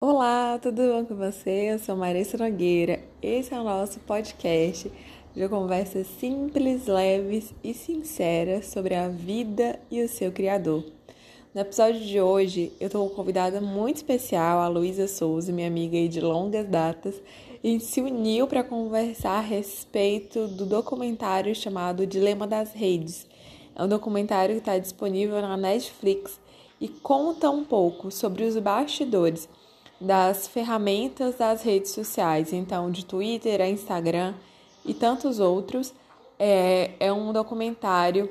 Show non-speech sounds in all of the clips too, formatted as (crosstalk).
Olá, tudo bom com você? Eu sou Marissa Nogueira. Esse é o nosso podcast de conversas simples, leves e sinceras sobre a vida e o seu criador. No episódio de hoje, eu estou com convidada muito especial, a Luísa Souza, minha amiga de longas datas, e se uniu para conversar a respeito do documentário chamado Dilema das Redes. É um documentário que está disponível na Netflix e conta um pouco sobre os bastidores das ferramentas das redes sociais, então de Twitter a Instagram e tantos outros. É, é um documentário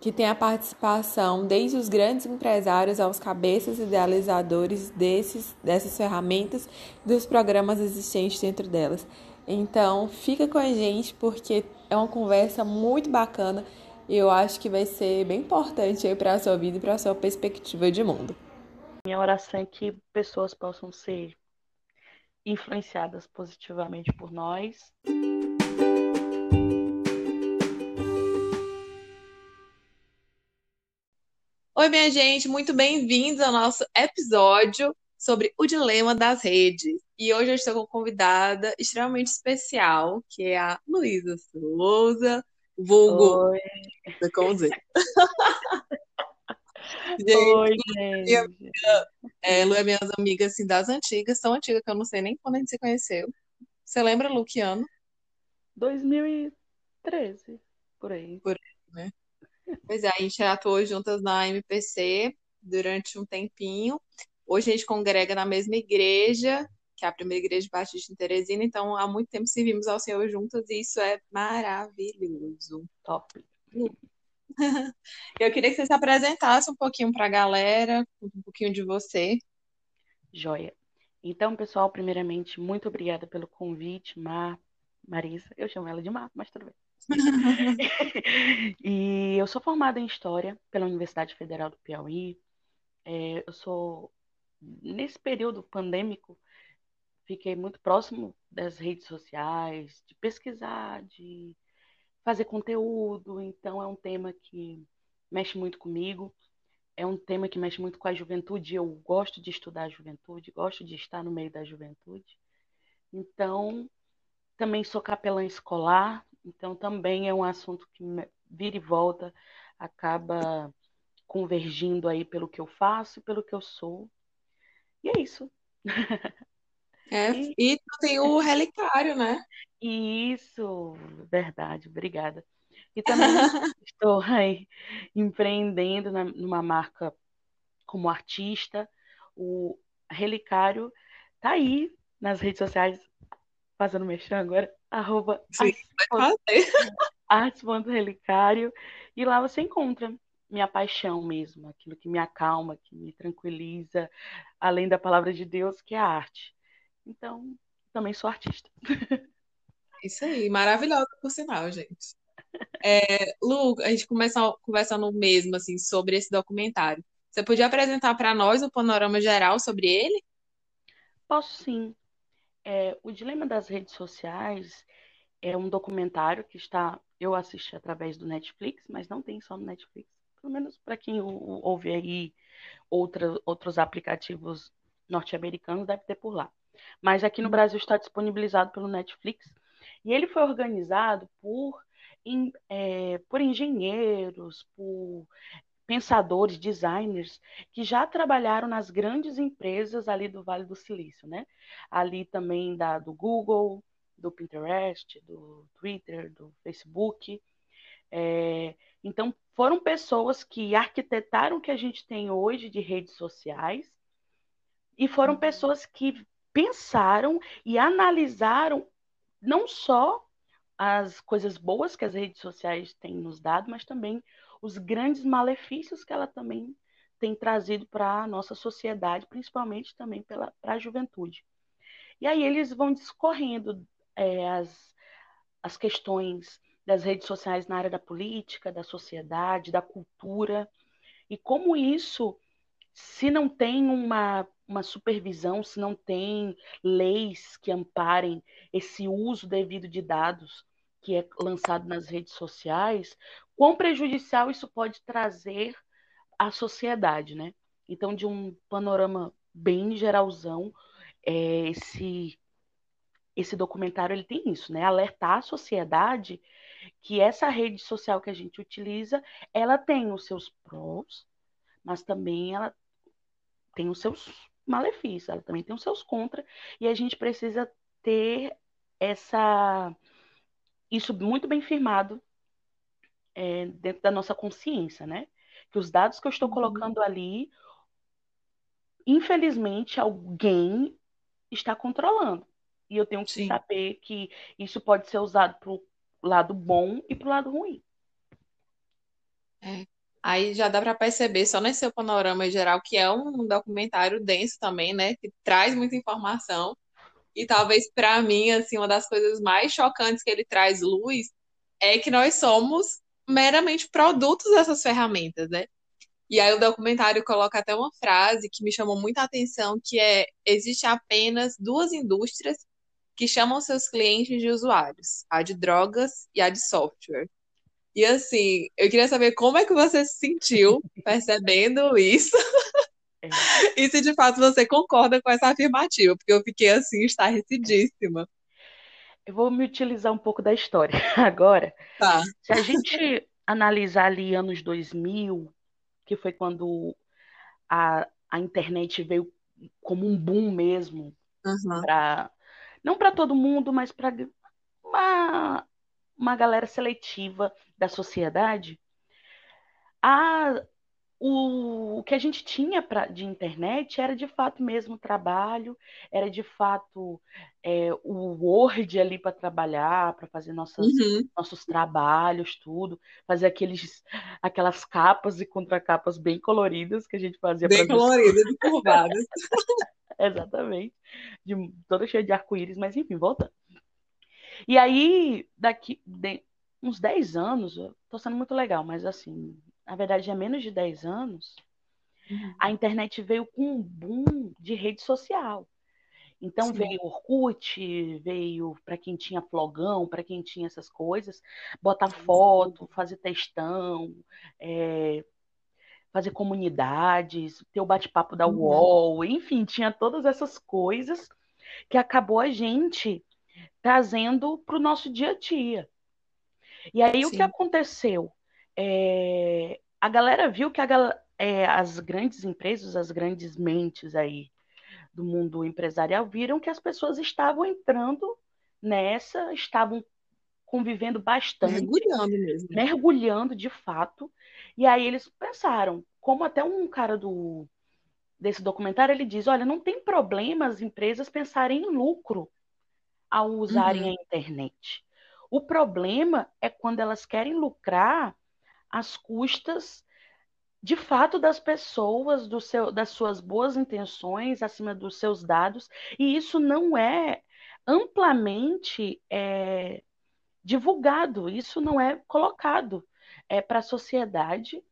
que tem a participação desde os grandes empresários aos cabeças idealizadores desses, dessas ferramentas dos programas existentes dentro delas. Então, fica com a gente porque é uma conversa muito bacana e eu acho que vai ser bem importante para a sua vida e para a sua perspectiva de mundo. Minha oração é que pessoas possam ser influenciadas positivamente por nós. Oi, minha gente, muito bem-vindos ao nosso episódio sobre o dilema das redes. E hoje eu estou com uma convidada extremamente especial, que é a Luísa Souza, vulgo Oi. com Z. (laughs) Gente, Oi, gente. É, Lu é minhas amigas assim, das antigas, tão antigas que eu não sei nem quando a gente se conheceu. Você lembra, Lu, que ano? 2013, por aí. Por aí, né? Pois é, a gente atuou juntas na MPC durante um tempinho. Hoje a gente congrega na mesma igreja, que é a primeira igreja Batista em Teresina, então há muito tempo servimos ao Senhor juntas e isso é maravilhoso. Top. (laughs) Eu queria que você se apresentasse um pouquinho para a galera, um pouquinho de você. Joia. Então, pessoal, primeiramente, muito obrigada pelo convite, Mar, Marisa. Eu chamo ela de Mar, mas tudo bem. (laughs) (laughs) e eu sou formada em História pela Universidade Federal do Piauí. É, eu sou, nesse período pandêmico, fiquei muito próximo das redes sociais, de pesquisar, de fazer conteúdo, então é um tema que mexe muito comigo, é um tema que mexe muito com a juventude, eu gosto de estudar a juventude, gosto de estar no meio da juventude. Então, também sou capelã escolar, então também é um assunto que vira e volta, acaba convergindo aí pelo que eu faço e pelo que eu sou. E é isso. (laughs) É, e, e tem o relicário, né? Isso, verdade, obrigada. E também (laughs) estou aí empreendendo na, numa marca como artista. O Relicário tá aí nas redes sociais, fazendo mexer agora, arroba artes.relicário. E lá você encontra minha paixão mesmo, aquilo que me acalma, que me tranquiliza, além da palavra de Deus, que é a arte. Então, também sou artista. Isso aí, maravilhosa por sinal, gente. É, Lu, a gente começa conversando mesmo assim sobre esse documentário. Você podia apresentar para nós um panorama geral sobre ele? Posso sim. É, o Dilema das Redes Sociais é um documentário que está. Eu assisti através do Netflix, mas não tem só no Netflix. Pelo menos para quem ouve aí outra, outros aplicativos norte-americanos, deve ter por lá. Mas aqui no Brasil está disponibilizado pelo Netflix. E ele foi organizado por, é, por engenheiros, por pensadores, designers que já trabalharam nas grandes empresas ali do Vale do Silício, né? Ali também da, do Google, do Pinterest, do Twitter, do Facebook. É, então, foram pessoas que arquitetaram o que a gente tem hoje de redes sociais e foram uhum. pessoas que pensaram e analisaram não só as coisas boas que as redes sociais têm nos dado, mas também os grandes malefícios que ela também tem trazido para a nossa sociedade, principalmente também para a juventude. E aí eles vão discorrendo é, as, as questões das redes sociais na área da política, da sociedade, da cultura, e como isso, se não tem uma uma supervisão, se não tem leis que amparem esse uso devido de dados que é lançado nas redes sociais, quão prejudicial isso pode trazer à sociedade, né? Então, de um panorama bem geralzão, é, esse esse documentário ele tem isso, né? Alertar a sociedade que essa rede social que a gente utiliza, ela tem os seus prós, mas também ela tem os seus malefícios, ela também tem os seus contra, e a gente precisa ter essa isso muito bem firmado é, dentro da nossa consciência, né? Que os dados que eu estou uhum. colocando ali, infelizmente, alguém está controlando. E eu tenho que Sim. saber que isso pode ser usado para o lado bom e para o lado ruim. É. Aí já dá para perceber, só nesse seu panorama geral, que é um documentário denso também, né? Que traz muita informação. E talvez para mim, assim, uma das coisas mais chocantes que ele traz luz é que nós somos meramente produtos dessas ferramentas, né? E aí o documentário coloca até uma frase que me chamou muita atenção, que é: existe apenas duas indústrias que chamam seus clientes de usuários, a de drogas e a de software. E assim, eu queria saber como é que você se sentiu percebendo isso. É. (laughs) e se de fato você concorda com essa afirmativa, porque eu fiquei assim, estarrecidíssima. Eu vou me utilizar um pouco da história (laughs) agora. Tá. Se a gente analisar ali anos 2000, que foi quando a, a internet veio como um boom mesmo uhum. para não para todo mundo, mas para uma, uma galera seletiva da sociedade, a, o, o que a gente tinha pra, de internet era de fato mesmo trabalho, era de fato é, o Word ali para trabalhar, para fazer nossas, uhum. nossos trabalhos, tudo, fazer aqueles, aquelas capas e contracapas bem coloridas que a gente fazia. Bem (laughs) coloridas e curvadas. Exatamente. De, toda cheia de arco-íris, mas enfim, voltando. E aí, daqui de, uns 10 anos, tô sendo muito legal, mas assim, na verdade é menos de 10 anos, uhum. a internet veio com um boom de rede social. Então Sim. veio Orkut, veio para quem tinha flogão, para quem tinha essas coisas, botar foto, fazer textão, é, fazer comunidades, ter o bate-papo da uhum. UOL, enfim, tinha todas essas coisas que acabou a gente trazendo para o nosso dia a dia. E aí Sim. o que aconteceu? É, a galera viu que a, é, as grandes empresas, as grandes mentes aí do mundo empresarial viram que as pessoas estavam entrando nessa, estavam convivendo bastante. Mergulhando mesmo. Mergulhando de fato. E aí eles pensaram, como até um cara do desse documentário, ele diz, olha, não tem problema as empresas pensarem em lucro ao usarem uhum. a internet. O problema é quando elas querem lucrar às custas de fato das pessoas, do seu, das suas boas intenções, acima dos seus dados, e isso não é amplamente é, divulgado, isso não é colocado é, para a sociedade,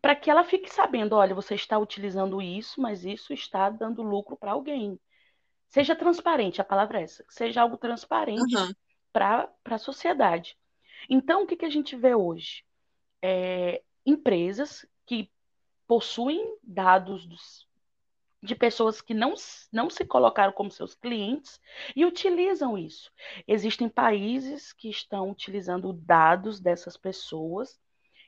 para que ela fique sabendo, olha, você está utilizando isso, mas isso está dando lucro para alguém. Seja transparente, a palavra é essa, seja algo transparente uhum. para a sociedade. Então, o que, que a gente vê hoje? É, empresas que possuem dados dos, de pessoas que não, não se colocaram como seus clientes e utilizam isso. Existem países que estão utilizando dados dessas pessoas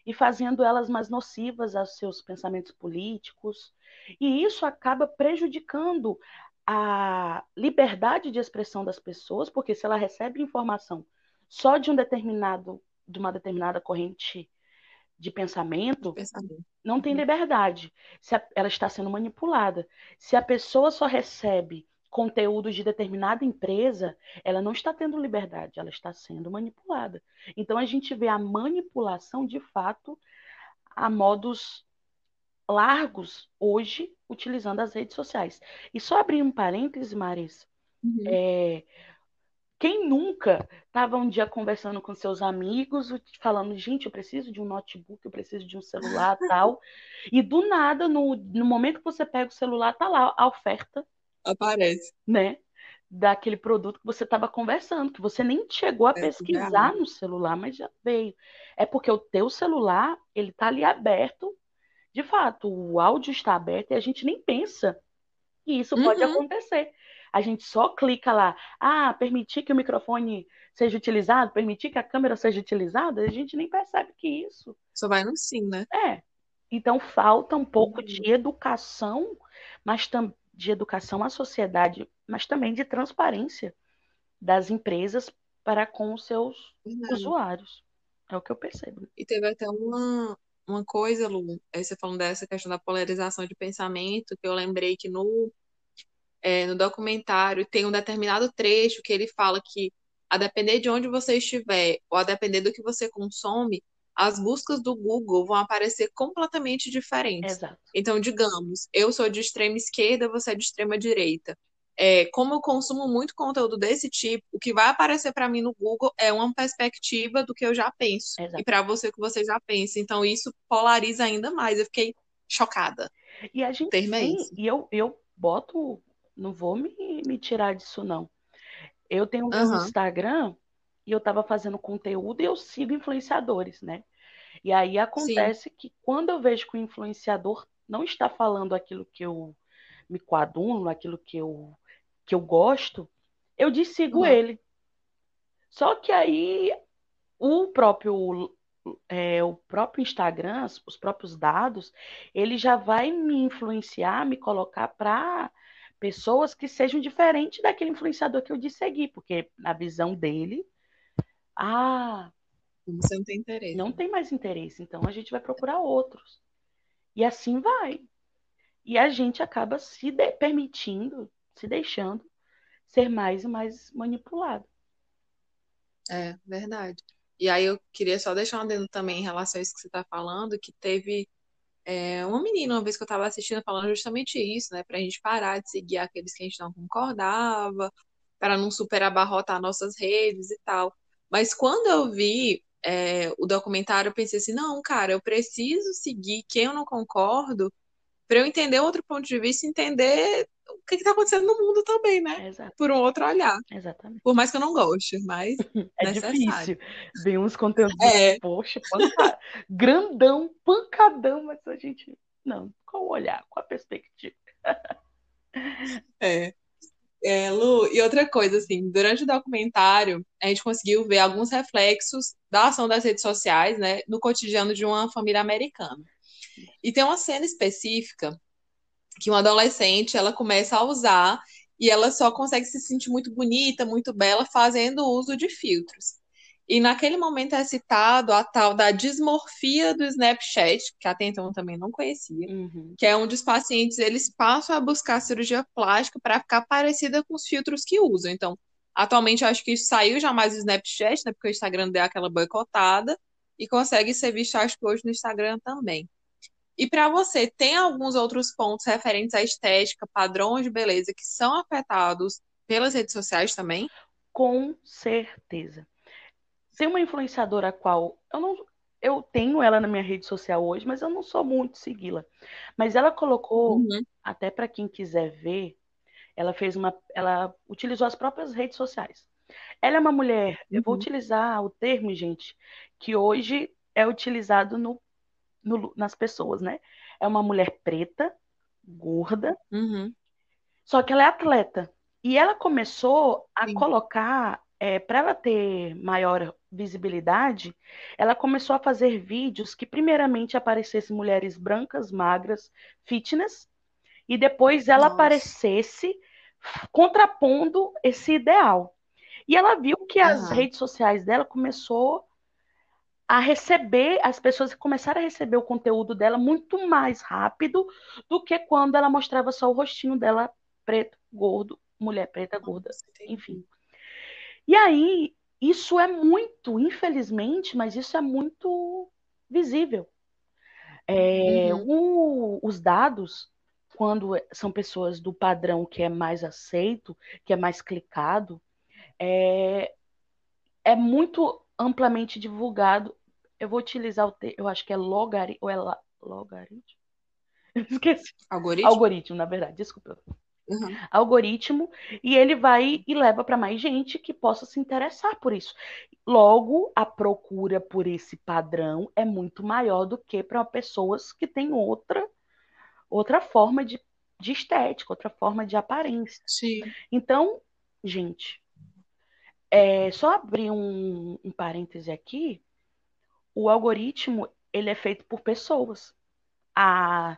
e fazendo elas mais nocivas aos seus pensamentos políticos, e isso acaba prejudicando a liberdade de expressão das pessoas, porque se ela recebe informação só de um determinado de uma determinada corrente de pensamento, de pensamento. não tem uhum. liberdade. Se a, ela está sendo manipulada. Se a pessoa só recebe conteúdos de determinada empresa, ela não está tendo liberdade, ela está sendo manipulada. Então a gente vê a manipulação de fato a modos largos hoje utilizando as redes sociais. E só abrir um parêntese, Marisa, uhum. é, quem nunca estava um dia conversando com seus amigos, falando, gente, eu preciso de um notebook, eu preciso de um celular (laughs) tal. E do nada, no, no momento que você pega o celular, tá lá a oferta. Aparece. Né? Daquele produto que você estava conversando, que você nem chegou a é pesquisar no celular, mas já veio. É porque o teu celular, ele tá ali aberto. De fato, o áudio está aberto e a gente nem pensa E isso uhum. pode acontecer. A gente só clica lá, ah, permitir que o microfone seja utilizado, permitir que a câmera seja utilizada, a gente nem percebe que isso. Só vai no sim, né? É. Então falta um pouco uhum. de educação, mas de educação à sociedade, mas também de transparência das empresas para com os seus uhum. usuários. É o que eu percebo. E teve até uma, uma coisa, Lu, você falando dessa questão da polarização de pensamento, que eu lembrei que no é, no documentário tem um determinado trecho que ele fala que, a depender de onde você estiver, ou a depender do que você consome, as buscas do Google vão aparecer completamente diferentes. Exato. Então, digamos, eu sou de extrema esquerda, você é de extrema direita. É, como eu consumo muito conteúdo desse tipo, o que vai aparecer para mim no Google é uma perspectiva do que eu já penso. Exato. E para você o que você já pensa. Então, isso polariza ainda mais. Eu fiquei chocada. E a gente tem, e eu, eu boto não vou me, me tirar disso, não. Eu tenho um uhum. Instagram e eu estava fazendo conteúdo e eu sigo influenciadores, né? E aí acontece Sim. que quando eu vejo que o influenciador não está falando aquilo que eu me coaduno, aquilo que eu, que eu gosto, eu desigo uhum. ele. Só que aí o próprio é, o próprio Instagram, os próprios dados, ele já vai me influenciar, me colocar para pessoas que sejam diferentes daquele influenciador que eu disse seguir, porque na visão dele, ah, você não tem interesse. Não tem mais interesse, então a gente vai procurar outros. E assim vai. E a gente acaba se permitindo, se deixando ser mais e mais manipulado. É, verdade. E aí eu queria só deixar um adendo também em relação a isso que você está falando, que teve é, uma menina, uma vez que eu estava assistindo, falando justamente isso, né? Para a gente parar de seguir aqueles que a gente não concordava, para não super abarrotar nossas redes e tal. Mas quando eu vi é, o documentário, eu pensei assim: não, cara, eu preciso seguir quem eu não concordo para eu entender outro ponto de vista, entender o que está acontecendo no mundo também, né? Exato. Por um outro olhar. Exatamente. Por mais que eu não goste, mas (laughs) é necessário. difícil. Vem uns conteúdos, é. poxa, panca... grandão, pancadão, mas a gente não, qual o olhar, qual a perspectiva. é. É, Lu, e outra coisa, assim, durante o documentário, a gente conseguiu ver alguns reflexos da ação das redes sociais, né, no cotidiano de uma família americana. E tem uma cena específica que uma adolescente ela começa a usar e ela só consegue se sentir muito bonita, muito bela fazendo uso de filtros. E naquele momento é citado a tal da dismorfia do Snapchat, que até então eu também não conhecia, uhum. que é onde os pacientes eles passam a buscar cirurgia plástica para ficar parecida com os filtros que usam. Então, atualmente eu acho que isso saiu já mais do Snapchat, né, porque o Instagram deu aquela boicotada e consegue ser visto acho que hoje no Instagram também. E para você, tem alguns outros pontos referentes à estética, padrões de beleza que são afetados pelas redes sociais também? Com certeza. Tem uma influenciadora a qual eu não eu tenho ela na minha rede social hoje, mas eu não sou muito segui-la. Mas ela colocou, uhum. até para quem quiser ver, ela fez uma ela utilizou as próprias redes sociais. Ela é uma mulher, uhum. eu vou uhum. utilizar o termo, gente, que hoje é utilizado no no, nas pessoas, né? É uma mulher preta, gorda, uhum. só que ela é atleta. E ela começou a Sim. colocar, é, para ela ter maior visibilidade, ela começou a fazer vídeos que, primeiramente, aparecessem mulheres brancas, magras, fitness, e depois ela Nossa. aparecesse contrapondo esse ideal. E ela viu que uhum. as redes sociais dela começou a receber, as pessoas começaram a receber o conteúdo dela muito mais rápido do que quando ela mostrava só o rostinho dela preto, gordo, mulher preta, gorda, enfim. E aí, isso é muito, infelizmente, mas isso é muito visível. É, uhum. o, os dados, quando são pessoas do padrão que é mais aceito, que é mais clicado, é, é muito amplamente divulgado. Eu vou utilizar o termo, eu acho que é logaritmo, ou é la, logaritmo? (laughs) Esqueci. Algoritmo? Algoritmo, na verdade, desculpa. Uhum. Algoritmo, e ele vai e leva para mais gente que possa se interessar por isso. Logo, a procura por esse padrão é muito maior do que para pessoas que têm outra outra forma de de estética, outra forma de aparência. Sim. Então, gente, é, só abrir um, um parêntese aqui, o algoritmo ele é feito por pessoas. A,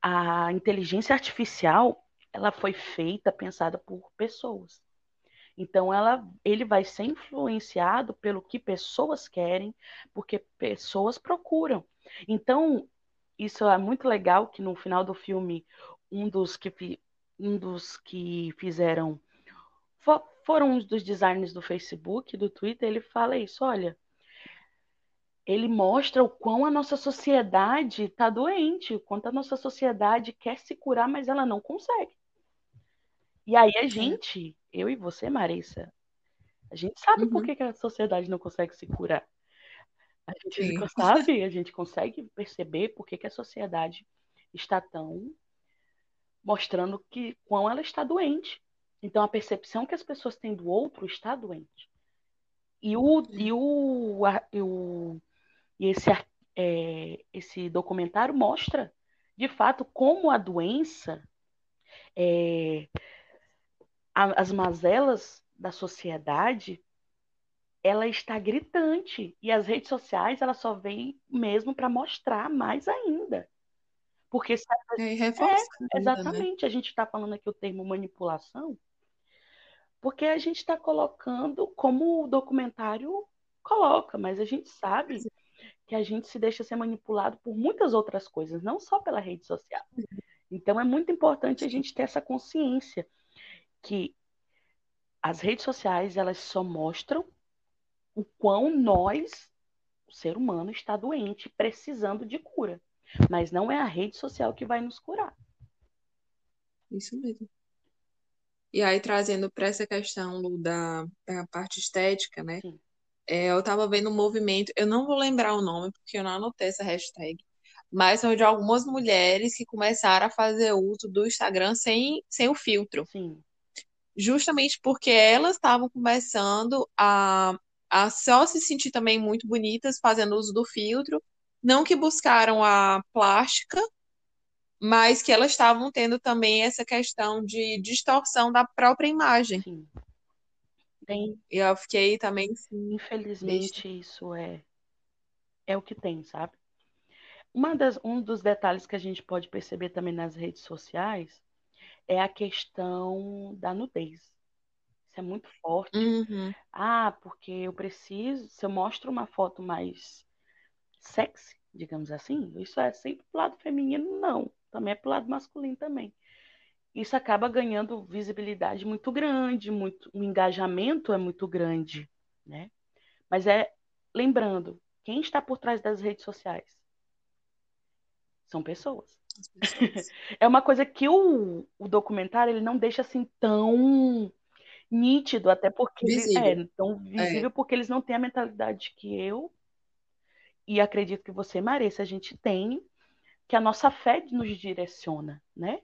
a inteligência artificial ela foi feita, pensada por pessoas. Então, ela, ele vai ser influenciado pelo que pessoas querem, porque pessoas procuram. Então, isso é muito legal que no final do filme, um dos que, um dos que fizeram foram uns dos designers do Facebook, do Twitter, ele fala isso, olha, ele mostra o quão a nossa sociedade está doente, o quanto a nossa sociedade quer se curar, mas ela não consegue. E aí a gente, eu e você, Marissa, a gente sabe por Uhum. que que a sociedade não consegue se curar. A gente Sim. sabe, a gente consegue perceber por que que a sociedade está tão mostrando que quão ela está doente. Então a percepção que as pessoas têm do outro está doente. E o e o, a- e o e esse é, esse documentário mostra de fato como a doença é, a- as mazelas da sociedade ela está gritante e as redes sociais elas só vêm mesmo para mostrar mais ainda. Porque se É, e reforçando ainda, né? Exatamente. A gente está falando aqui o termo manipulação, porque a gente está colocando como o documentário coloca, mas a gente sabe que a gente se deixa ser manipulado por muitas outras coisas, não só pela rede social. Então é muito importante a gente ter essa consciência que as redes sociais elas só mostram o quão nós, o ser humano, está doente, precisando de cura. Mas não é a rede social que vai nos curar. Isso mesmo. E aí, trazendo para essa questão, Lu, da, da parte estética, né? É, eu tava vendo um movimento, eu não vou lembrar o nome, porque eu não anotei essa hashtag, mas são de algumas mulheres que começaram a fazer uso do Instagram sem, sem o filtro. Sim, Justamente porque elas estavam começando a, a só se sentir também muito bonitas fazendo uso do filtro. Não que buscaram a plástica, mas que elas estavam tendo também essa questão de distorção da própria imagem. sim. Tem, E eu fiquei também assim, infelizmente, isso é é o que tem, sabe? Uma das, um dos detalhes que a gente pode perceber também nas redes sociais é a questão da nudez. Isso é muito forte. uhum, Ah, porque eu preciso, se eu mostro uma foto mais sexy, digamos assim, isso é sempre pro lado feminino, não. Também é pro lado masculino também. Isso acaba ganhando visibilidade muito grande, muito, o engajamento é muito grande, né? Mas é, lembrando, quem está por trás das redes sociais? São pessoas. as pessoas. (laughs) É uma coisa que o, o documentário ele não deixa assim tão nítido, até porque ele- Visível. é tão visível porque eles não têm a mentalidade que eu e acredito que você, Marissa, a gente tem, que a nossa fé nos direciona, né?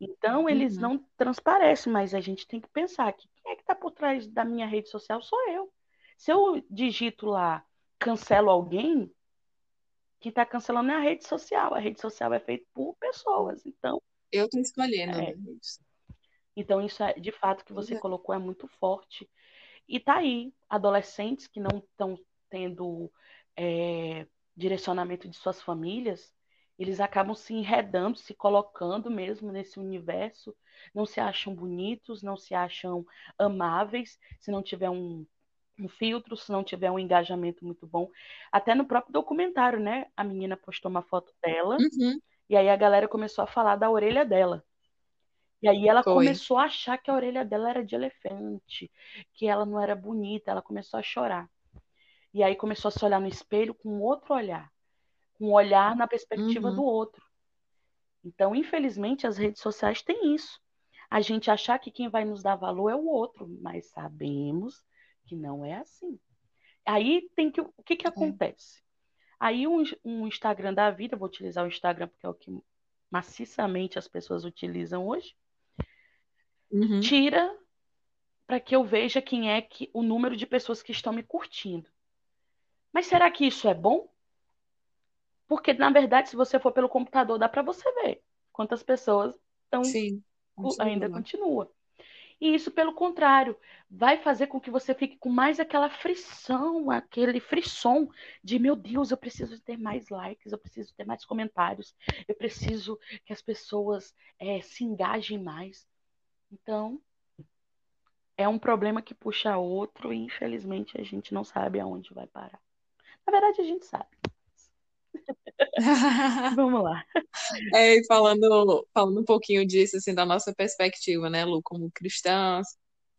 Então eles Uhum. não transparecem, mas a gente tem que pensar que quem é que está por trás da minha rede social sou eu. Se eu digito lá, cancelo alguém, quem está cancelando é a rede social. A rede social é feita por pessoas. Então, Eu tô escolhendo, É. né, então isso é de fato que você é. colocou é muito forte. E tá aí, adolescentes que não estão tendo é, direcionamento de suas famílias, eles acabam se enredando, se colocando mesmo nesse universo, não se acham bonitos, não se acham amáveis, se não tiver um, um filtro, se não tiver um engajamento muito bom. Até no próprio documentário, né? A menina postou uma foto dela, Uhum, e aí a galera começou a falar da orelha dela. E aí ela Foi. começou a achar que a orelha dela era de elefante, que ela não era bonita, ela começou a chorar. E aí começou a se olhar no espelho com outro olhar, com um olhar na perspectiva Uhum. do outro. Então, infelizmente, as redes sociais têm isso. A gente achar que quem vai nos dar valor é o outro, mas sabemos que não é assim. Aí tem que. O que que acontece? Aí um, um Instagram da vida, vou utilizar o Instagram porque é o que maciçamente as pessoas utilizam hoje, uhum. tira para que eu veja quem é que o número de pessoas que estão me curtindo. Mas será que isso é bom? Porque na verdade, se você for pelo computador, dá para você ver quantas pessoas estão ainda continua. continua. E isso, pelo contrário, vai fazer com que você fique com mais aquela frição, aquele frisson de meu Deus, eu preciso ter mais likes, eu preciso ter mais comentários, eu preciso que as pessoas é, se engajem mais. Então, é um problema que puxa outro e infelizmente a gente não sabe aonde vai parar. Na verdade, a gente sabe. (laughs) (laughs) Vamos lá. É, falando, falando um pouquinho disso, assim, da nossa perspectiva, né, Lu, como cristãs,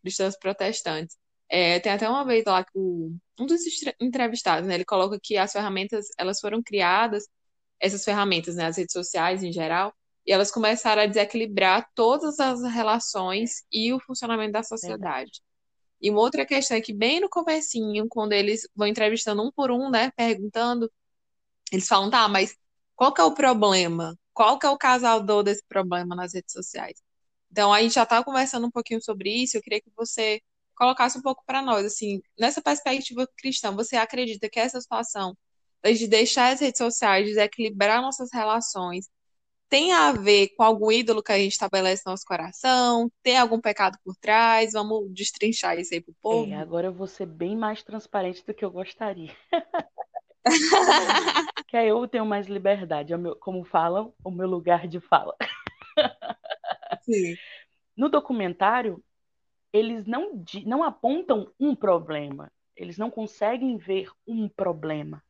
cristãs protestantes. É, tem até uma vez lá que o, um dos entrevistados, né, ele coloca que as ferramentas, elas foram criadas, essas ferramentas, né, as redes sociais em geral, e elas começaram a desequilibrar todas as relações e o funcionamento da sociedade. E uma outra questão é que bem no comecinho, quando eles vão entrevistando um por um, né, perguntando eles falam, tá, mas qual que é o problema? Qual que é o casador desse problema nas redes sociais? Então, a gente já estava conversando um pouquinho sobre isso, eu queria que você colocasse um pouco para nós, assim, nessa perspectiva cristã, você acredita que essa situação de deixar as redes sociais desequilibrar nossas relações tem a ver com algum ídolo que a gente estabelece no nosso coração? Tem algum pecado por trás? Vamos destrinchar isso aí pro povo? É, agora eu vou ser bem mais transparente do que eu gostaria. (laughs) (laughs) que aí eu tenho mais liberdade, é meu, como falam, o meu lugar de fala. Sim. No documentário, eles não, não apontam um problema, eles não conseguem ver um problema.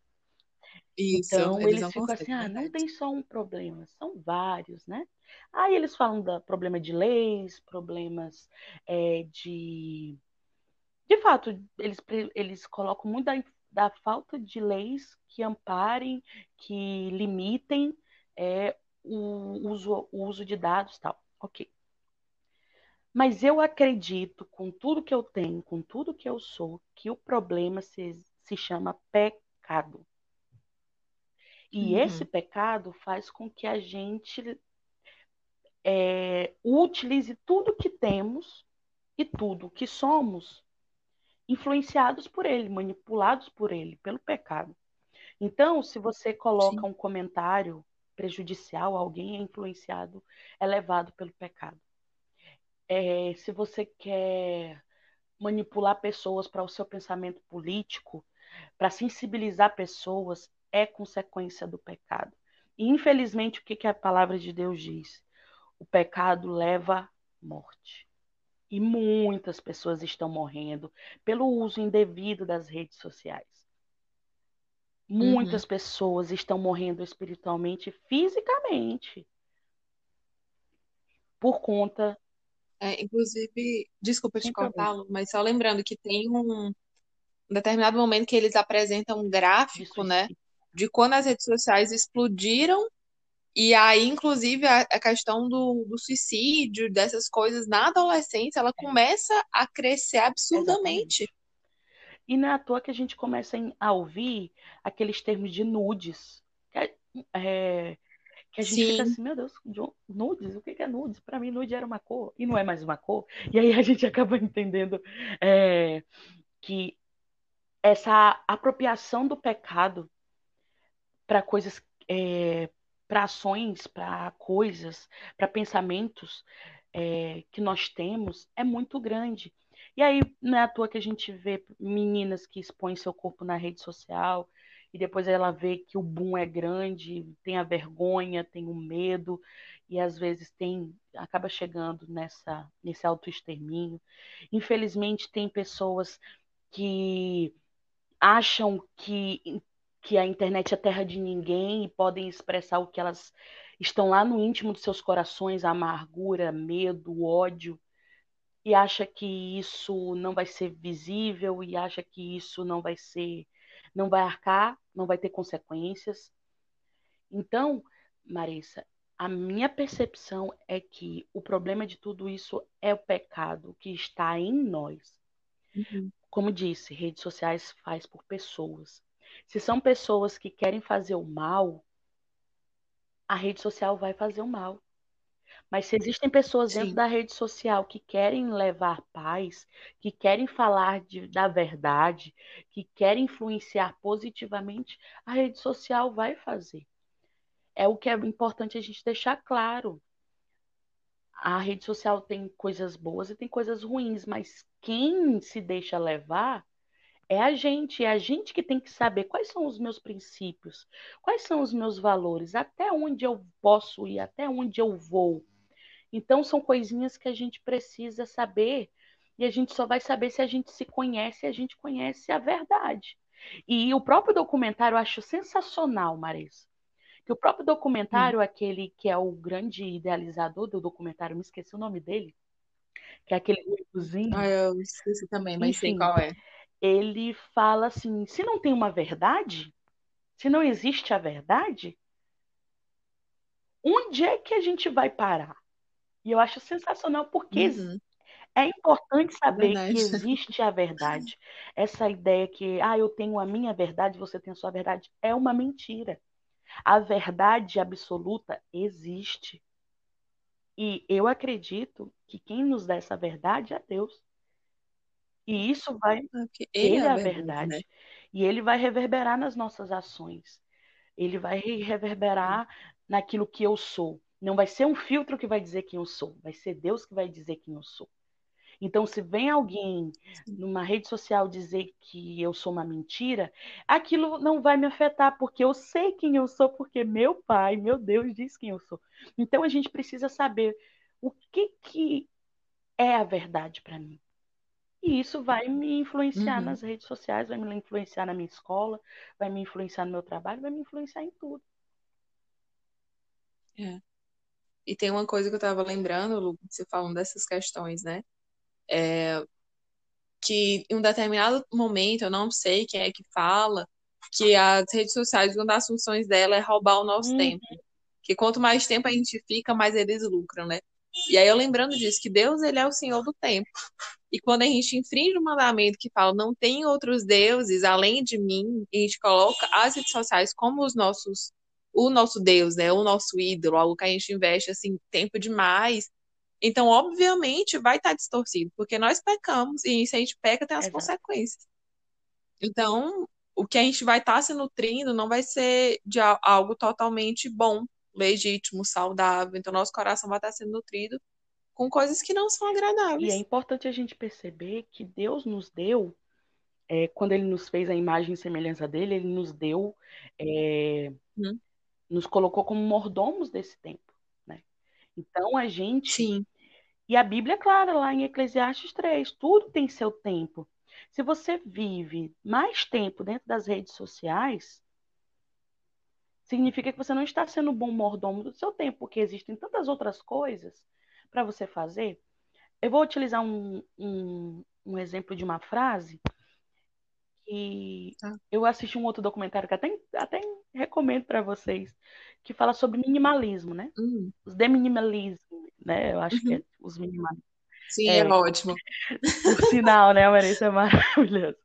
Isso, então eles, eles ficam assim, ah, não tem só um problema, são vários, né? Aí eles falam do problema de leis, problemas é, de. De fato, eles, eles colocam muito da falta de leis que amparem, que limitem é, o, uso, o uso de dados tal. Ok. Mas eu acredito, com tudo que eu tenho, com tudo que eu sou, que o problema se, se chama pecado. E uhum. esse pecado faz com que a gente é, utilize tudo que temos e tudo que somos influenciados por ele, manipulados por ele, pelo pecado. Então, se você coloca Sim. um comentário prejudicial, alguém é influenciado, é levado pelo pecado. É, se você quer manipular pessoas para o seu pensamento político, para sensibilizar pessoas, é consequência do pecado. E, infelizmente, o que, que a palavra de Deus diz? O pecado leva morte. E muitas pessoas estão morrendo pelo uso indevido das redes sociais. Muitas uhum. pessoas estão morrendo espiritualmente e fisicamente por conta. É, inclusive, desculpa te cortar, mas só lembrando que tem um, um, determinado momento que eles apresentam um gráfico, né, de quando as redes sociais explodiram e aí, inclusive, a, a questão do, do, suicídio, dessas coisas na adolescência, ela começa a crescer absurdamente. Exatamente. E não é à toa que a gente começa a ouvir aqueles termos de nudes. Que, é, é que a gente Sim. fica assim, meu Deus, nudes? O que é nudes? Para mim, nude era uma cor e não é mais uma cor. E aí a gente (laughs) acaba entendendo é, que essa apropriação do pecado para coisas é, para ações, para coisas, para pensamentos é, que nós temos é muito grande. E aí não é à toa que a gente vê meninas que expõem seu corpo na rede social e depois ela vê que o boom é grande, tem a vergonha, tem o medo e às vezes tem acaba chegando nessa nesse autoextermínio. Infelizmente tem pessoas que acham que que a internet é terra de ninguém e podem expressar o que elas estão lá no íntimo dos seus corações, a amargura, medo, ódio, e acha que isso não vai ser visível e acha que isso não vai ser, não vai arcar, não vai ter consequências. Então, Marissa, a minha percepção é que o problema de tudo isso é o pecado que está em nós. Uhum. Como disse, redes sociais faz por pessoas. Se são pessoas que querem fazer o mal, a rede social vai fazer o mal. Mas se existem pessoas Sim. dentro da rede social que querem levar paz, que querem falar de, da verdade, que querem influenciar positivamente, a rede social vai fazer. é o que é importante a gente deixar claro. A rede social tem coisas boas e tem coisas ruins, mas quem se deixa levar é a gente, é a gente que tem que saber quais são os meus princípios, quais são os meus valores, até onde eu posso ir, até onde eu vou. Então, são coisinhas que a gente precisa saber e a gente só vai saber se a gente se conhece e a gente conhece a verdade. E o próprio documentário eu acho sensacional, Marisa. Que o próprio documentário, hum. aquele que é o grande idealizador do documentário, me esqueci o nome dele, que é aquele ruivozinho. Ah, eu esqueci também, mas Enfim, sei qual é. Ele fala assim: se não tem uma verdade, se não existe a verdade, onde é que a gente vai parar? E eu acho sensacional porque uhum. é importante saber verdade. que (laughs) existe a verdade. Essa ideia que, ah, eu tenho a minha verdade, você tem a sua verdade, é uma mentira. A verdade absoluta existe. E eu acredito que quem nos dá essa verdade é Deus. E isso vai. Porque ele, ele é a verdade. verdade. Né? E ele vai reverberar nas nossas ações. Ele vai reverberar naquilo que eu sou. Não vai ser um filtro que vai dizer quem eu sou, vai ser Deus que vai dizer quem eu sou. Então, se vem alguém numa rede social dizer que eu sou uma mentira, aquilo não vai me afetar, porque eu sei quem eu sou, porque meu pai, meu Deus, diz quem eu sou. Então, a gente precisa saber o que, que é a verdade para mim. E isso vai me influenciar uhum. nas redes sociais, vai me influenciar na minha escola, vai me influenciar no meu trabalho, vai me influenciar em tudo. É. E tem uma coisa que eu estava lembrando, Lu, você falando dessas questões, né? É, que em um determinado momento, eu não sei quem é que fala, que as redes sociais, uma das funções dela é roubar o nosso uhum. tempo. Que quanto mais tempo a gente fica, mais eles lucram, né? E aí eu lembrando disso, que Deus, ele é o Senhor do tempo. E quando a gente infringe o mandamento que fala, não tem outros deuses além de mim, e a gente coloca as redes sociais como os nossos o nosso Deus, né? O nosso ídolo, algo que a gente investe assim tempo demais. Então, obviamente, vai estar distorcido, porque nós pecamos e se a gente peca tem as consequências. Então, o que a gente vai estar se nutrindo não vai ser de algo totalmente bom, legítimo, saudável. Então, nosso coração vai estar sendo nutrido com coisas que não são agradáveis. E é importante a gente perceber que Deus nos deu, é, quando Ele nos fez a imagem e semelhança dele, Ele nos deu é, hum nos colocou como mordomos desse tempo, né? Então a gente Sim. E a Bíblia é clara lá em Eclesiastes 3, tudo tem seu tempo. Se você vive mais tempo dentro das redes sociais, significa que você não está sendo um bom mordomo do seu tempo, porque existem tantas outras coisas para você fazer. Eu vou utilizar um, um, um exemplo de uma frase e tá. eu assisti um outro documentário que até, até recomendo para vocês, que fala sobre minimalismo, né? Uhum. Os deminimalismo, né? Eu acho uhum. que é uhum. os minimalismos. Sim, é, é ótimo. (laughs) Por sinal, né, Marisa? É maravilhoso.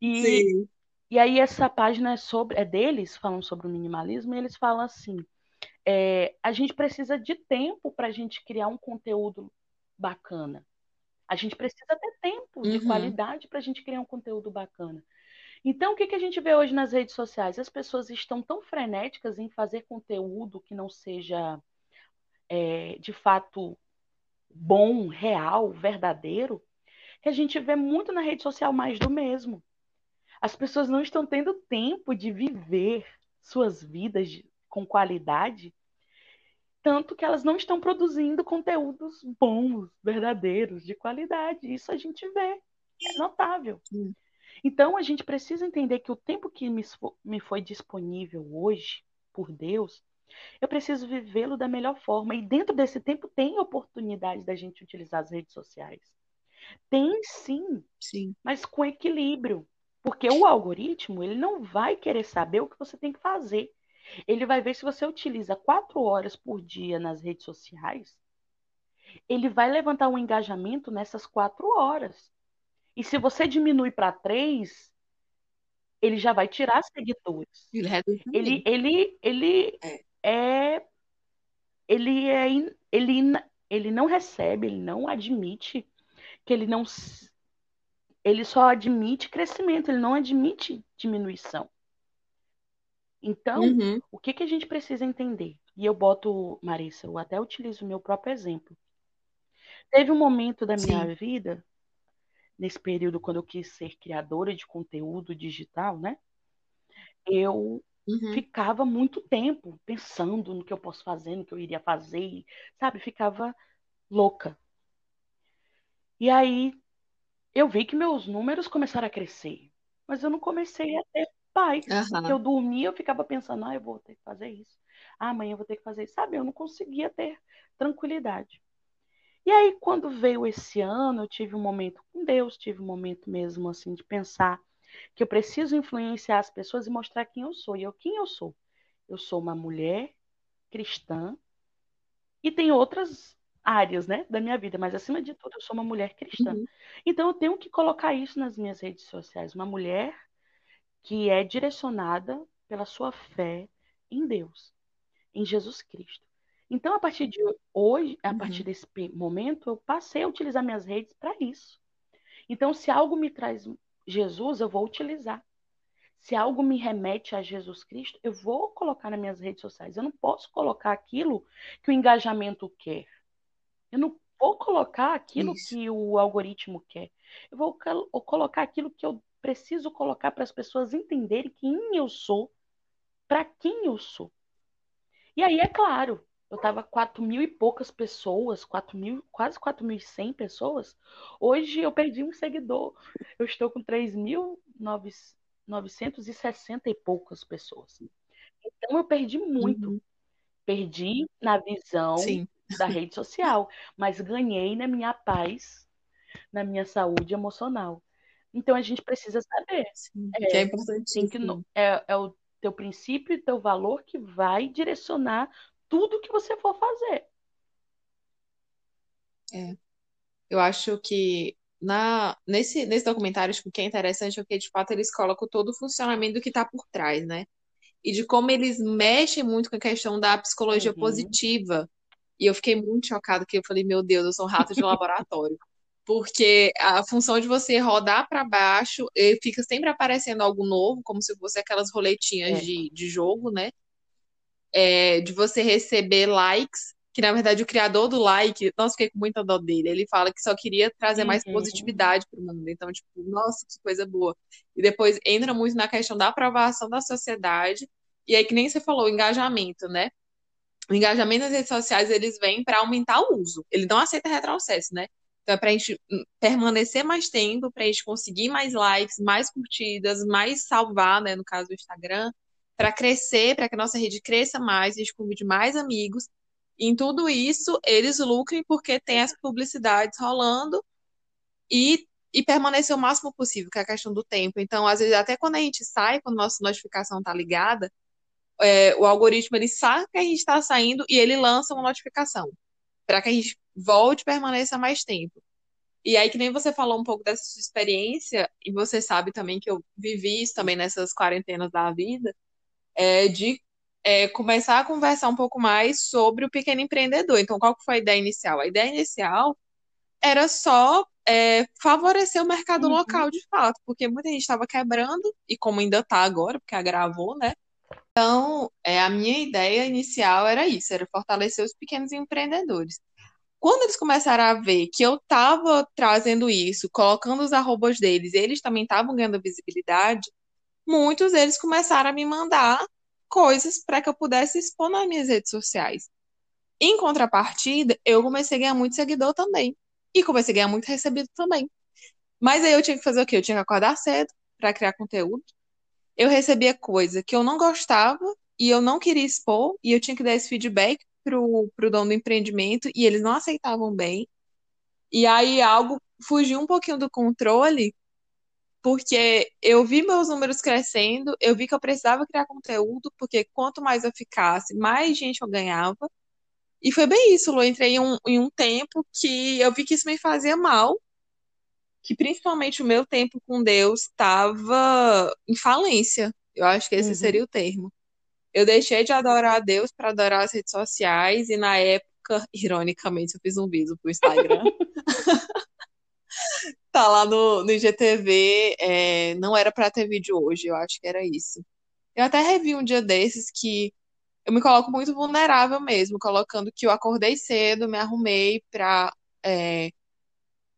E, Sim. E aí essa página é sobre é deles, falam sobre o minimalismo, e eles falam assim: é, a gente precisa de tempo para a gente criar um conteúdo bacana. A gente precisa ter tempo de uhum. qualidade para a gente criar um conteúdo bacana. Então, o que, que a gente vê hoje nas redes sociais? As pessoas estão tão frenéticas em fazer conteúdo que não seja é, de fato bom, real, verdadeiro, que a gente vê muito na rede social mais do mesmo. As pessoas não estão tendo tempo de viver suas vidas com qualidade tanto que elas não estão produzindo conteúdos bons, verdadeiros, de qualidade. Isso a gente vê, é notável. Então a gente precisa entender que o tempo que me foi disponível hoje por Deus, eu preciso vivê-lo da melhor forma. E dentro desse tempo tem oportunidade da gente utilizar as redes sociais. Tem sim, sim. mas com equilíbrio. Porque o algoritmo, ele não vai querer saber o que você tem que fazer. Ele vai ver se você utiliza quatro horas por dia nas redes sociais, ele vai levantar um engajamento nessas quatro horas. E se você diminui para três, ele já vai tirar seguidores. Ele ele ele ele é. é ele é ele ele não recebe, ele não admite que ele não ele só admite crescimento, ele não admite diminuição. Então, Uhum. o que, que a gente precisa entender? E eu boto, Marissa, eu até utilizo o meu próprio exemplo. Teve um momento da minha Sim. vida, nesse período quando eu quis ser criadora de conteúdo digital, né? Eu Uhum. ficava muito tempo pensando no que eu posso fazer, no que eu iria fazer, sabe? Ficava louca. E aí eu vi que meus números começaram a crescer, mas eu não comecei a ter paz. Porque eu dormia, eu ficava pensando, ah, eu vou ter que fazer isso. Ah, amanhã eu vou ter que fazer isso. Sabe? Eu não conseguia ter tranquilidade. E aí, quando veio esse ano, eu tive um momento com Deus, tive um momento mesmo assim de pensar que eu preciso influenciar as pessoas e mostrar quem eu sou. E eu, quem eu sou? Eu sou uma mulher cristã e tem outras áreas, né, da minha vida, mas acima de tudo, eu sou uma mulher cristã. Uhum. Então eu tenho que colocar isso nas minhas redes sociais, uma mulher que é direcionada pela sua fé em Deus, em Jesus Cristo. Então, a partir de hoje, a Uhum. partir desse momento, eu passei a utilizar minhas redes para isso. Então, se algo me traz Jesus, eu vou utilizar. Se algo me remete a Jesus Cristo, eu vou colocar nas minhas redes sociais. Eu não posso colocar aquilo que o engajamento quer. Eu não vou colocar aquilo Isso. que o algoritmo quer. Eu vou col- colocar aquilo que eu preciso colocar para as pessoas entenderem quem eu sou, para quem eu sou. E aí, é claro, eu tava 4 mil e poucas pessoas, 4 mil, quase 4.100 pessoas. Hoje eu perdi um seguidor. Eu estou com 3.960 e poucas pessoas. Então eu perdi muito. Uhum. Perdi na visão Sim. Da rede social, mas ganhei na minha paz, na minha saúde emocional. Então a gente precisa saber. Sim. É, Que é que, no- é, é o teu princípio e teu valor que vai direcionar tudo que você for fazer. Eu acho que na, nesse, nesse documentário, tipo, o que é interessante é que, de fato, eles colocam todo o funcionamento do que está por trás, né? E de como eles mexem muito com a questão da psicologia Uhum. positiva. E eu fiquei muito chocada, que eu falei, meu Deus, eu sou um rato de laboratório. Porque a função de você rodar para baixo, e fica sempre aparecendo algo novo, como se fosse aquelas roletinhas É. de, de jogo, né? É, de você receber likes, que na verdade o criador do like, nossa, fiquei com muita dó dele. Ele fala que só queria trazer mais Uhum. positividade para o mundo. Então, tipo, nossa, que coisa boa. E depois entra muito na questão da aprovação da sociedade. E aí, que nem você falou, engajamento, né? O engajamento nas redes sociais, eles vêm para aumentar o uso. Ele não aceita retrocesso, né? Então, é para a gente permanecer mais tempo, para a gente conseguir mais likes, mais curtidas, mais salvar, né? No caso do Instagram, para crescer, para que a nossa rede cresça mais, a gente convide mais amigos. Em tudo isso, eles lucrem porque tem as publicidades rolando e, e permanecer o máximo possível, que é a questão do tempo. Então, às vezes, até quando a gente sai, quando a nossa notificação tá ligada, é, o algoritmo ele sabe que a gente está saindo e ele lança uma notificação para que a gente volte e permaneça mais tempo. E aí, que nem você falou um pouco dessa sua experiência, e você sabe também que eu vivi isso também nessas quarentenas da vida, é, de é, começar a conversar um pouco mais sobre o pequeno empreendedor. Então, qual que foi a ideia inicial? A ideia inicial era só é, favorecer o mercado Uhum. local de fato, porque muita gente estava quebrando, e como ainda está agora, porque agravou, né? Então, é, a minha ideia inicial era isso, era fortalecer os pequenos empreendedores. Quando eles começaram a ver que eu estava trazendo isso, colocando os arrobas deles, eles também estavam ganhando visibilidade, muitos deles começaram a me mandar coisas para que eu pudesse expor nas minhas redes sociais. Em contrapartida, eu comecei a ganhar muito seguidor também. E comecei a ganhar muito recebido também. Mas aí eu tinha que fazer o quê? Eu tinha que acordar cedo para criar conteúdo. Eu recebia coisa que eu não gostava e eu não queria expor, e eu tinha que dar esse feedback pro, pro dono do empreendimento e eles não aceitavam bem. E aí algo fugiu um pouquinho do controle, porque eu vi meus números crescendo, eu vi que eu precisava criar conteúdo, porque quanto mais eu ficasse, mais gente eu ganhava. E foi bem isso, Lu. Eu entrei em um, em um tempo que eu vi que isso me fazia mal, que principalmente o meu tempo com Deus estava em falência. Eu acho que esse Uhum. seria o termo. Eu deixei de adorar a Deus para adorar as redes sociais e na época, (laughs) ironicamente, eu fiz um vídeo pro Instagram. (laughs) tá lá no, no IGTV, é, não era para ter vídeo hoje, eu acho que era isso. Eu até revi um dia desses que eu me coloco muito vulnerável mesmo, colocando que eu acordei cedo, me arrumei para é,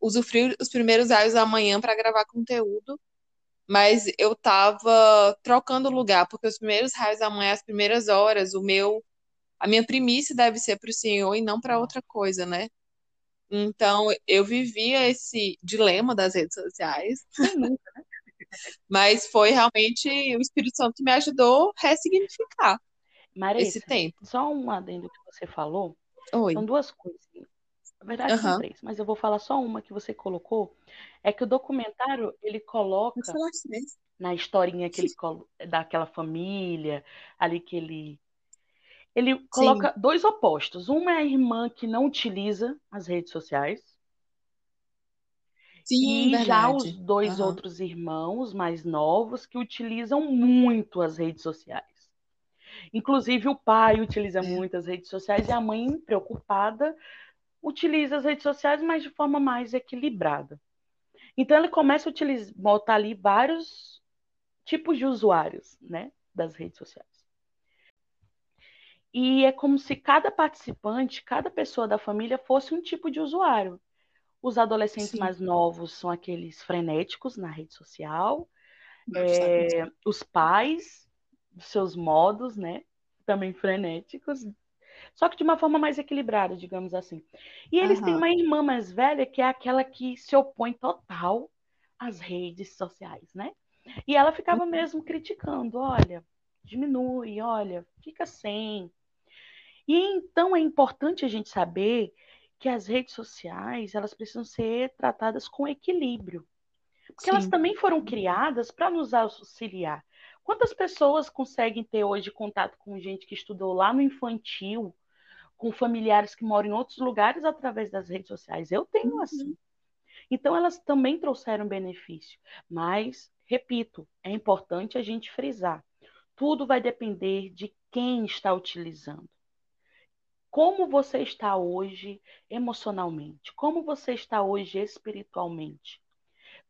usufruir os primeiros raios da manhã para gravar conteúdo, mas eu tava trocando lugar, porque os primeiros raios da manhã, as primeiras horas, o meu, a minha primícia deve ser para o Senhor e não para outra coisa, né? Então, eu vivia esse dilema das redes sociais. Né? (laughs) Mas foi realmente o Espírito Santo que me ajudou a ressignificar Marisa, esse tempo. Só um adendo que você falou. Oi. São duas coisas. Na verdade, uhum. são três, mas eu vou falar só uma que você colocou. É que o documentário, ele coloca na historinha que ele daquela família, ali que ele ele coloca Sim. dois opostos. Uma é a irmã que não utiliza as redes sociais. Sim, e verdade. já os dois uhum. outros irmãos mais novos que utilizam muito as redes sociais. Inclusive o pai utiliza é. muito as redes sociais e a mãe, preocupada, utiliza as redes sociais, mas de forma mais equilibrada. Então ele começa a utilizar, botar ali vários tipos de usuários, né, das redes sociais. E é como se cada participante, cada pessoa da família fosse um tipo de usuário. Os adolescentes Sim. mais novos são aqueles frenéticos na rede social. É, os pais, seus modos, né? Também frenéticos. Só que de uma forma mais equilibrada, digamos assim. E eles uhum. têm uma irmã mais velha que é aquela que se opõe total às redes sociais, né? E ela ficava uhum. mesmo criticando: olha, diminui, olha, fica sem, e então é importante a gente saber que as redes sociais elas precisam ser tratadas com equilíbrio. Porque Sim. elas também foram criadas para nos auxiliar. Quantas pessoas conseguem ter hoje contato com gente que estudou lá no infantil, com familiares que moram em outros lugares através das redes sociais? Eu tenho uhum. assim. Então elas também trouxeram benefício. Mas, repito, é importante a gente frisar. Tudo vai depender de quem está utilizando como você está hoje emocionalmente? Como você está hoje espiritualmente?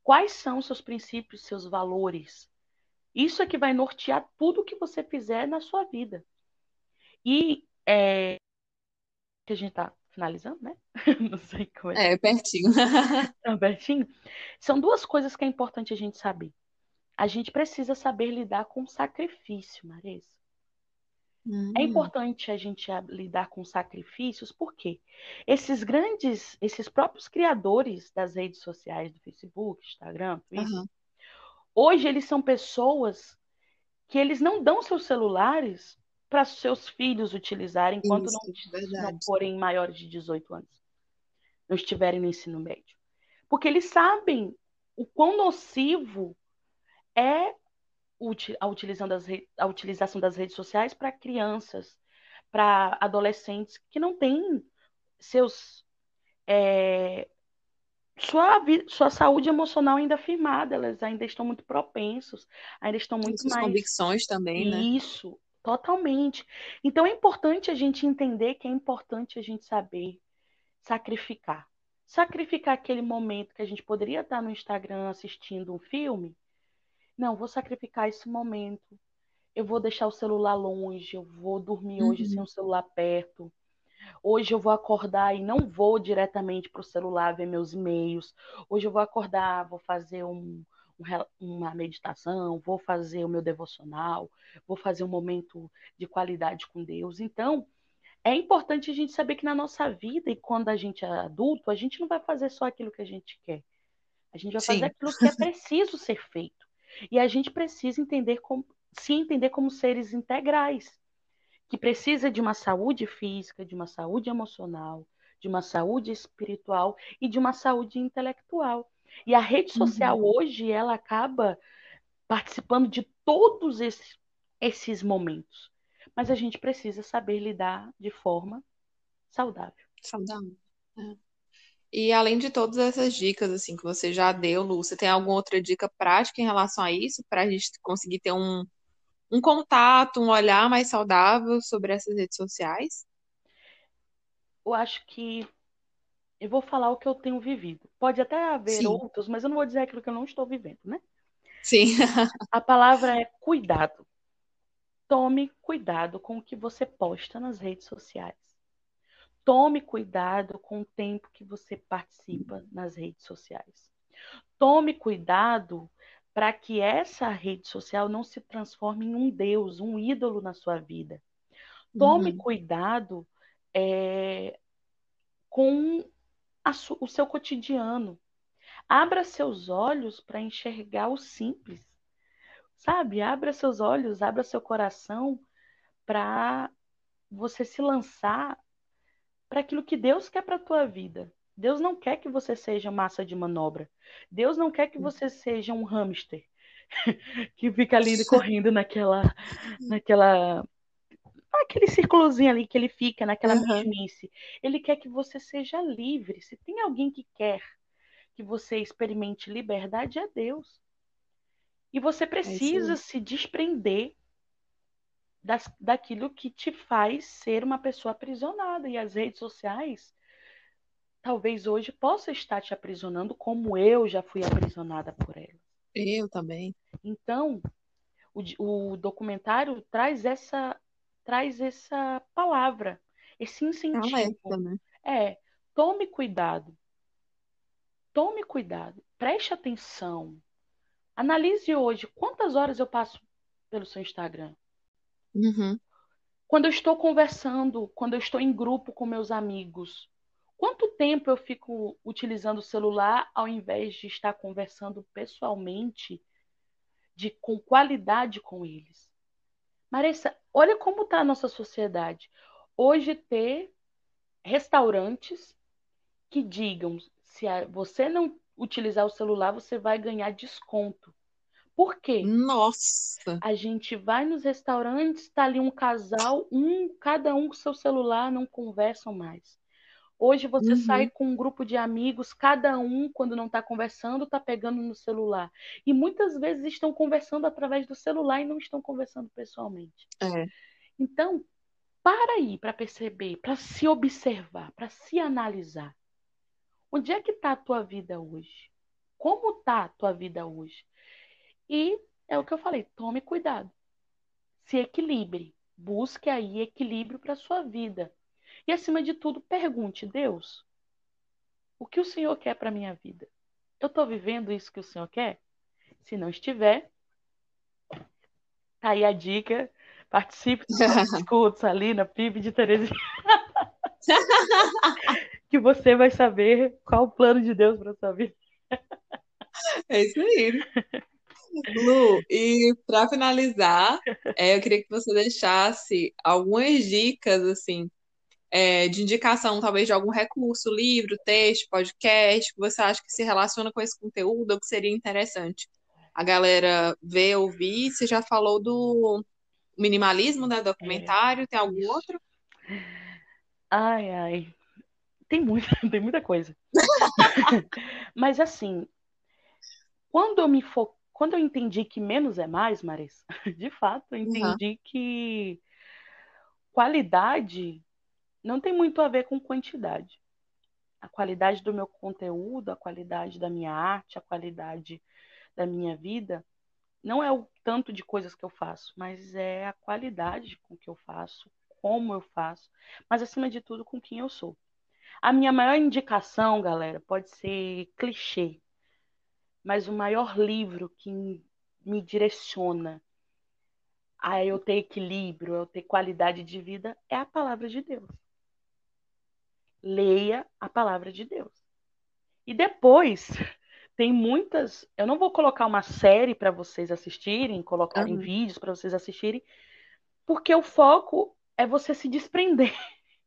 Quais são seus princípios, seus valores? Isso é que vai nortear tudo que você fizer na sua vida. E é, que a gente está finalizando, né? (laughs) Não sei como é. É, pertinho. (laughs) tá pertinho. São duas coisas que é importante a gente saber. A gente precisa saber lidar com sacrifício, Marisa. É hum. É importante a gente lidar com sacrifícios, porque esses grandes, esses próprios criadores das redes sociais, do Facebook, Instagram, Twitter, uhum. hoje eles são pessoas que eles não dão seus celulares para seus filhos utilizarem enquanto Isso, não, não forem maiores de 18 anos, não estiverem no ensino médio. Porque eles sabem o quão nocivo é a, utilização das, a utilização das redes sociais para crianças, para adolescentes que não têm seus. É, sua, sua saúde emocional ainda firmada, elas ainda estão muito propensos, ainda estão muito Suas mais. convicções também, né? Isso, totalmente. Então é importante a gente entender que é importante a gente saber sacrificar. Sacrificar aquele momento que a gente poderia estar no Instagram assistindo um filme não, vou sacrificar esse momento. Eu vou deixar o celular longe, eu vou dormir uhum. hoje sem o celular perto. Hoje eu vou acordar e não vou diretamente para o celular ver meus e-mails. Hoje eu vou acordar, vou fazer um, um, uma meditação, vou fazer o meu devocional, vou fazer um momento de qualidade com Deus. Então, é importante a gente saber que na nossa vida e quando a gente é adulto, a gente não vai fazer só aquilo que a gente quer. A gente vai Sim. fazer aquilo que é preciso ser feito. E a gente precisa entender como, se entender como seres integrais, que precisa de uma saúde física, de uma saúde emocional, de uma saúde espiritual e de uma saúde intelectual. E a rede social uhum. hoje, ela acaba participando de todos esses, esses momentos. Mas a gente precisa saber lidar de forma saudável. Saudável. É. E além de todas essas dicas assim que você já deu, Lu, você tem alguma outra dica prática em relação a isso para a gente conseguir ter um, um contato, um olhar mais saudável sobre essas redes sociais? Eu acho que eu vou falar o que eu tenho vivido. Pode até haver Sim. outros, mas eu não vou dizer aquilo que eu não estou vivendo, né? Sim. (laughs) a palavra é cuidado. tome cuidado com o que você posta nas redes sociais. Tome cuidado com o tempo que você participa nas redes sociais. Tome cuidado para que essa rede social não se transforme em um Deus, um ídolo na sua vida. Tome uhum. cuidado é, com o seu cotidiano. Abra seus olhos para enxergar o simples. Sabe? Abra seus olhos, abra seu coração para você se lançar para aquilo que Deus quer para a tua vida. Deus não quer que você seja massa de manobra. Deus não quer que você seja um hamster (laughs) que fica ali correndo naquela naquela aquele círculozinho ali que ele fica naquela uhum. mesmice. Ele quer que você seja livre. Se tem alguém que quer que você experimente liberdade, é Deus. E você é precisa é se desprender das, daquilo que te faz ser uma pessoa aprisionada. E as redes sociais, talvez hoje, possa estar te aprisionando, como eu já fui aprisionada por ela. Eu também. Então, o, o documentário traz essa traz essa palavra, esse incentivo. Alerta, né? É, tome cuidado. Tome cuidado, preste atenção. Analise hoje quantas horas eu passo pelo seu Instagram. Uhum. Quando eu estou conversando, quando eu estou em grupo com meus amigos, quanto tempo eu fico utilizando o celular ao invés de estar conversando pessoalmente, de com qualidade com eles? Marissa, olha como está a nossa sociedade. Hoje ter restaurantes que digam se você não utilizar o celular, você vai ganhar desconto. Por quê? Nossa! A gente vai nos restaurantes, está ali um casal, um, cada um com seu celular, não conversam mais. Hoje você uhum. sai com um grupo de amigos, cada um, quando não está conversando, está pegando no celular. E muitas vezes estão conversando através do celular e não estão conversando pessoalmente. É. Então, para aí para perceber, para se observar, para se analisar. Onde é que está a tua vida hoje? Como está a tua vida hoje? E é o que eu falei, tome cuidado. Se equilibre. Busque aí equilíbrio para a sua vida. E, acima de tudo, pergunte: Deus, o que o Senhor quer para a minha vida? Eu estou vivendo isso que o Senhor quer? Se não estiver, tá aí a dica. Participe dos escutos (laughs) ali na PIB de Terezinha. (laughs) que você vai saber qual o plano de Deus para sua vida. É isso aí. Lu, e para finalizar, é, (laughs) eu queria que você deixasse algumas dicas assim é, de indicação, talvez, de algum recurso, livro, texto, podcast, que você acha que se relaciona com esse conteúdo ou que seria interessante a galera ver, ouvir. Você já falou do minimalismo, né? Documentário, é. tem algum outro? Ai, ai. Tem muita, (laughs) tem muita coisa. (laughs) Mas assim, quando eu me fo... quando eu entendi que menos é mais, Marisa, (laughs) de fato, eu entendi uhum. que qualidade não tem muito a ver com quantidade. A qualidade do meu conteúdo, a qualidade da minha arte, a qualidade da minha vida, não é o tanto de coisas que eu faço, mas é a qualidade com que eu faço, como eu faço, mas acima de tudo com quem eu sou. A minha maior indicação, galera, pode ser clichê, mas o maior livro que me direciona a eu ter equilíbrio, a eu ter qualidade de vida é a palavra de Deus leia a palavra de Deus. E depois (laughs) tem muitas. Eu não vou colocar uma série para vocês assistirem, colocar uhum. em vídeos para vocês assistirem, porque o foco é você se desprender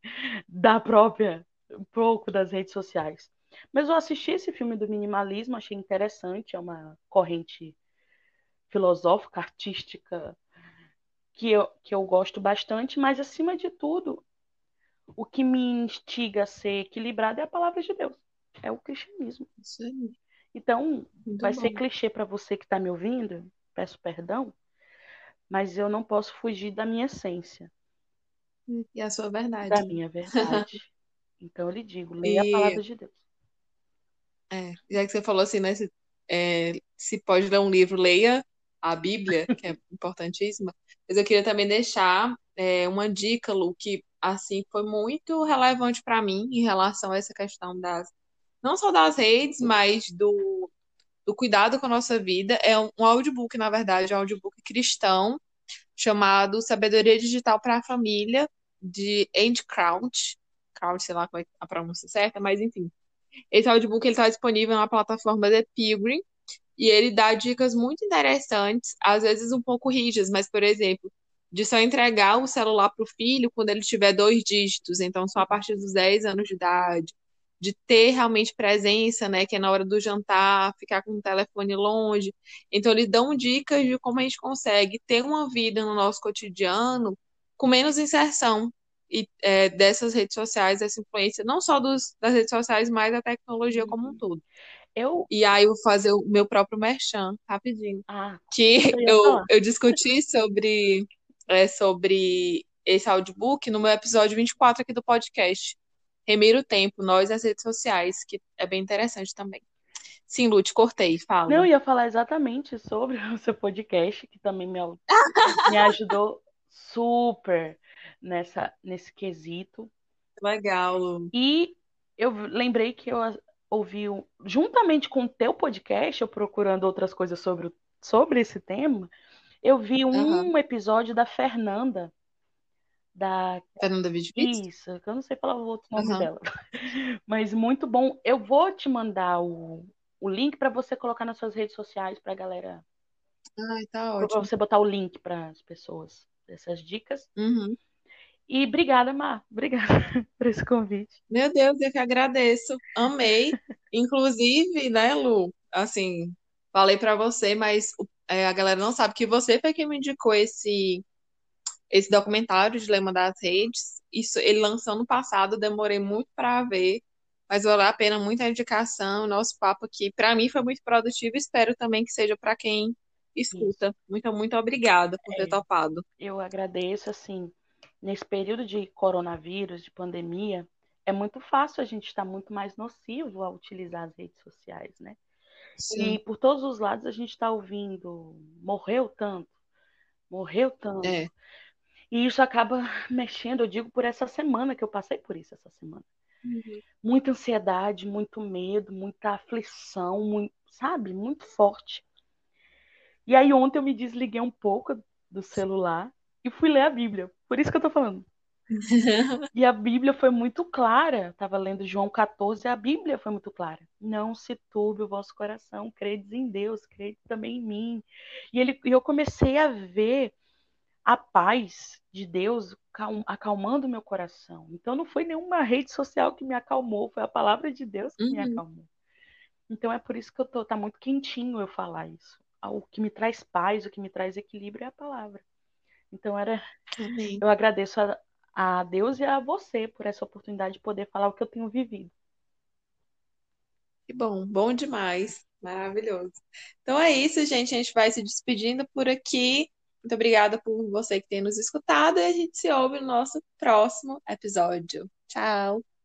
(laughs) da própria, um pouco das redes sociais. Mas eu assisti esse filme do minimalismo, achei interessante, é uma corrente filosófica, artística que eu, que eu gosto bastante, mas acima de tudo, o que me instiga a ser equilibrado é a palavra de Deus. É o cristianismo. Sim. Então, Muito vai bom. ser clichê para você que está me ouvindo, peço perdão, mas eu não posso fugir da minha essência. E a sua verdade. Da minha verdade. (laughs) então, eu lhe digo, leia e... a palavra de Deus. É, já que você falou assim, né? Se, é, se pode ler um livro, leia a Bíblia, que é importantíssima. Mas eu queria também deixar é, uma dica, Lu, que assim foi muito relevante para mim em relação a essa questão das não só das redes, mas do, do cuidado com a nossa vida. É um, um audiobook, na verdade, é um audiobook cristão chamado Sabedoria Digital para a Família, de Andy Crouch. Crouch, sei lá qual é a pronúncia certa, mas enfim. Esse audiobook está disponível na plataforma The Pilgrim e ele dá dicas muito interessantes, às vezes um pouco rígidas, mas, por exemplo, de só entregar o celular para o filho quando ele tiver dois dígitos, então só a partir dos 10 anos de idade, de ter realmente presença, né, que é na hora do jantar, ficar com o telefone longe. Então, eles dão dicas de como a gente consegue ter uma vida no nosso cotidiano com menos inserção e, é, dessas redes sociais, dessa influência, não só dos, das redes sociais, mas da tecnologia como um uhum. todo. Eu... E aí eu vou fazer o meu próprio merchan, rapidinho. Ah, que eu, eu discuti sobre é, sobre esse audiobook no meu episódio 24 aqui do podcast. Remir o Tempo, Nós e as Redes Sociais, que é bem interessante também. Sim, Lute, cortei, fala. Não, eu ia falar exatamente sobre (laughs) o seu podcast, que também me, (laughs) me ajudou super nessa, nesse quesito. Legal, Lu. E eu lembrei que eu ouvi, juntamente com o teu podcast, eu procurando outras coisas sobre, sobre esse tema, eu vi um uhum. episódio da Fernanda. Da... Fernanda Vidvitz? Isso, que eu não sei falar o outro nome uhum. dela. (laughs) Mas muito bom. Eu vou te mandar o, o link para você colocar nas suas redes sociais para a galera. Ai, tá ótimo. Para você botar o link para as pessoas dessas dicas. Uhum. E obrigada, Mar. Obrigada (laughs) por esse convite. Meu Deus, eu que agradeço. Amei. Inclusive, né, Lu? Assim, falei para você, mas é, a galera não sabe que você foi quem me indicou esse esse documentário Dilema das Redes. Isso ele lançou no passado, demorei muito para ver, mas valeu a pena muita indicação. Nosso papo aqui, para mim, foi muito produtivo. Espero também que seja para quem escuta. Isso. Muito, muito obrigada por é, ter topado. Eu agradeço, assim, nesse período de coronavírus, de pandemia, é muito fácil a gente estar muito mais nocivo a utilizar as redes sociais, né? Sim. E por todos os lados a gente está ouvindo, morreu tanto, morreu tanto. É. E isso acaba (laughs) mexendo, eu digo, por essa semana, que eu passei por isso essa semana. Uhum. Muita ansiedade, muito medo, muita aflição, muito, sabe? Muito forte. E aí ontem eu me desliguei um pouco do celular e fui ler a Bíblia. Por isso que eu tô falando. (laughs) e a Bíblia foi muito clara. Estava lendo João 14, a Bíblia foi muito clara. Não se turbe o vosso coração, credes em Deus, credes também em mim. E ele, eu comecei a ver a paz de Deus acalmando meu coração. Então não foi nenhuma rede social que me acalmou, foi a palavra de Deus que uhum. me acalmou. Então é por isso que eu tô, tá muito quentinho eu falar isso. O que me traz paz, o que me traz equilíbrio é a palavra. Então era, Amém. eu agradeço a, a Deus e a você por essa oportunidade de poder falar o que eu tenho vivido. Que bom, bom demais, maravilhoso. Então é isso, gente. A gente vai se despedindo por aqui. Muito obrigada por você que tem nos escutado e a gente se ouve no nosso próximo episódio. Tchau!